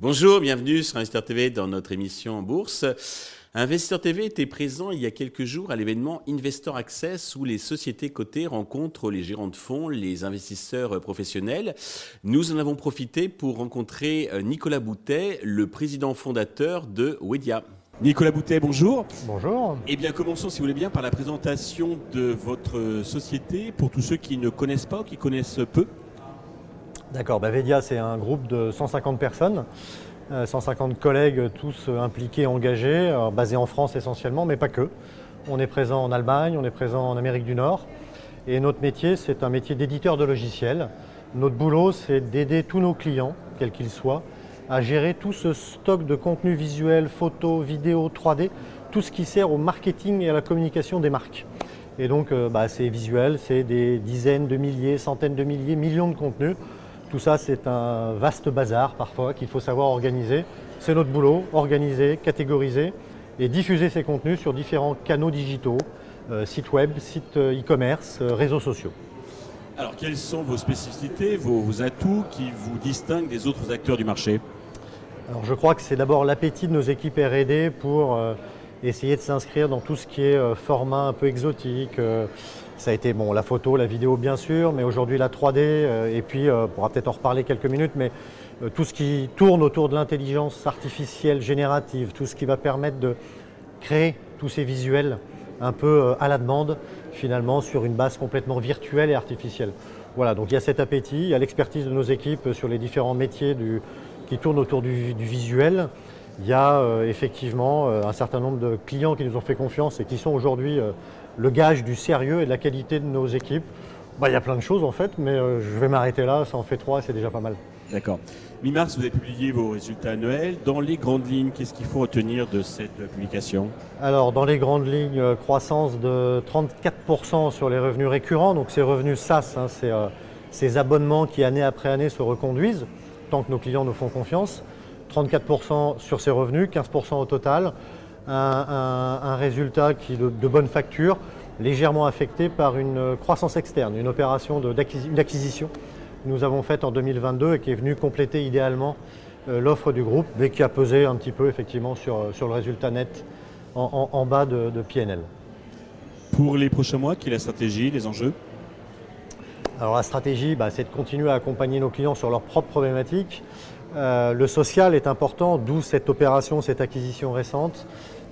Bonjour, bienvenue sur Investor TV dans notre émission bourse. Investor TV était présent il y a quelques jours à l'événement Investor Access où les sociétés cotées rencontrent les gérants de fonds, les investisseurs professionnels. Nous en avons profité pour rencontrer euh, Nicolas Boutet, le président fondateur de Wedia. Nicolas Boutet, bonjour. Bonjour. Eh bien, commençons, si vous voulez bien, par la présentation de votre société pour tous ceux qui ne connaissent pas ou qui connaissent peu. D'accord, bah Vedia, c'est un groupe de 150 personnes, 150 euh, collègues, tous euh, impliqués, engagés, euh, basés en France essentiellement, mais pas que. On est présent en Allemagne, on est présent en Amérique du Nord. Et notre métier, c'est un métier d'éditeur de logiciels. Notre boulot, c'est d'aider tous nos clients, quels qu'ils soient, à gérer tout ce stock de contenu visuel, photos, vidéos, 3D, tout ce qui sert au marketing et à la communication des marques. Et donc, bah, c'est visuel, c'est des dizaines de milliers, centaines de milliers, millions de contenus tout ça, c'est un vaste bazar parfois qu'il faut savoir organiser. C'est notre boulot, organiser, catégoriser et diffuser ces contenus sur différents canaux digitaux, euh, sites web, sites euh, e-commerce, euh, réseaux sociaux. Alors, quelles sont vos spécificités, vos, atouts qui vous distinguent des autres acteurs du marché? Alors, je crois que c'est d'abord l'appétit de nos équipes R&D pour essayer de s'inscrire dans tout ce qui est format un peu exotique, ça a été bon, la photo, la vidéo bien sûr, mais aujourd'hui la 3D, euh, et puis euh, on pourra peut-être en reparler quelques minutes, mais euh, tout ce qui tourne autour de l'intelligence artificielle générative, tout ce qui va permettre de créer tous ces visuels un peu à la demande, finalement, sur une base complètement virtuelle et artificielle. Voilà, donc il y a cet appétit, il y a l'expertise de nos équipes sur les différents métiers qui tournent autour du, visuel. Il y a effectivement un certain nombre de clients qui nous ont fait confiance et qui sont aujourd'hui le gage du sérieux et de la qualité de nos équipes bah, Il y a plein de choses en fait, mais euh, je vais m'arrêter là, ça en fait trois, c'est déjà pas mal. D'accord. Mi-mars, vous avez publié vos résultats annuels. Dans les grandes lignes, qu'est-ce qu'il faut retenir de cette publication? Alors, dans les grandes lignes, euh, croissance de 34% sur les revenus récurrents, donc ces revenus SaaS, hein, euh, ces abonnements qui année après année se reconduisent, tant que nos clients nous font confiance. 34% sur ces revenus, 15% au total un, résultat qui de, de, bonne facture, légèrement affecté par une croissance externe, une opération d'acquisition que nous avons faite en 2022 et qui est venue compléter idéalement euh, l'offre du groupe, mais qui a pesé un petit peu effectivement sur, sur le résultat net en, bas de, PNL. Pour les prochains mois, quelle est la stratégie, les enjeux? Alors la stratégie, bah, c'est de continuer à accompagner nos clients sur leurs propres problématiques. Euh, le social est important, d'où cette opération, cette acquisition récente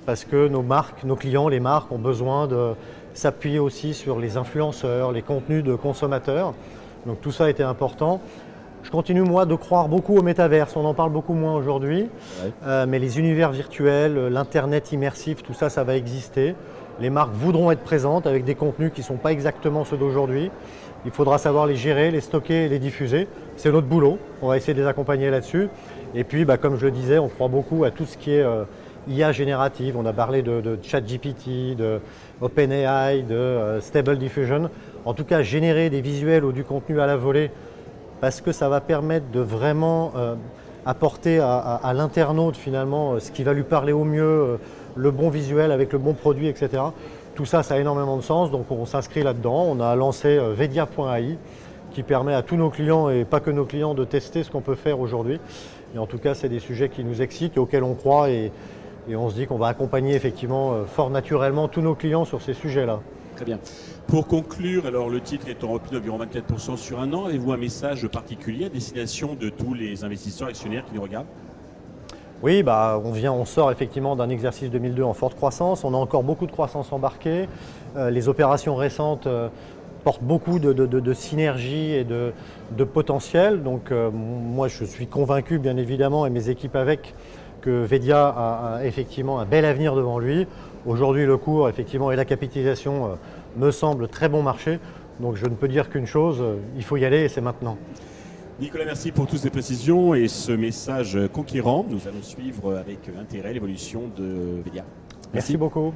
parce que nos marques, nos clients, les marques ont besoin de s'appuyer aussi sur les influenceurs, les contenus de consommateurs. Donc tout ça a été important. Je continue moi de croire beaucoup au métaverse, on en parle beaucoup moins aujourd'hui, euh, mais les univers virtuels, l'Internet immersif, tout ça, ça va exister. Les marques voudront être présentes avec des contenus qui ne sont pas exactement ceux d'aujourd'hui. Il faudra savoir les gérer, les stocker et les diffuser. C'est notre boulot, on va essayer de les accompagner là-dessus. Et puis, bah, comme je le disais, on croit beaucoup à tout ce qui est... Euh, IA générative, on a parlé de, ChatGPT, de OpenAI, de euh, Stable Diffusion. En tout cas, générer des visuels ou du contenu à la volée, parce que ça va permettre de vraiment euh, apporter à, l'internaute finalement ce qui va lui parler au mieux, le bon visuel avec le bon produit, etc. Tout ça, ça a énormément de sens, donc on s'inscrit là-dedans. On a lancé Vedia.ai qui permet à tous nos clients et pas que nos clients de tester ce qu'on peut faire aujourd'hui. Et en tout cas, c'est des sujets qui nous excitent auxquels on croit et, et on se dit qu'on va accompagner effectivement euh, fort naturellement tous nos clients sur ces sujets-là. Très bien. Pour conclure, alors le titre est en repli d'environ 24% sur un an. Avez-vous un message particulier à destination de tous les investisseurs actionnaires qui nous regardent? Oui, bah, on, sort effectivement d'un exercice 2002 en forte croissance. On a encore beaucoup de croissance embarquée. Euh, les opérations récentes euh, portent beaucoup de, synergie et de, potentiel. Donc moi, je suis convaincu, bien évidemment, et mes équipes avec, que Vedia a, effectivement un bel avenir devant lui. Aujourd'hui, le cours et la capitalisation euh, me semblent très bon marché. Donc je ne peux dire qu'une chose, euh, il faut y aller et c'est maintenant. Nicolas, merci pour toutes ces précisions et ce message conquérant. Nous allons suivre avec intérêt l'évolution de Vedia. merci beaucoup.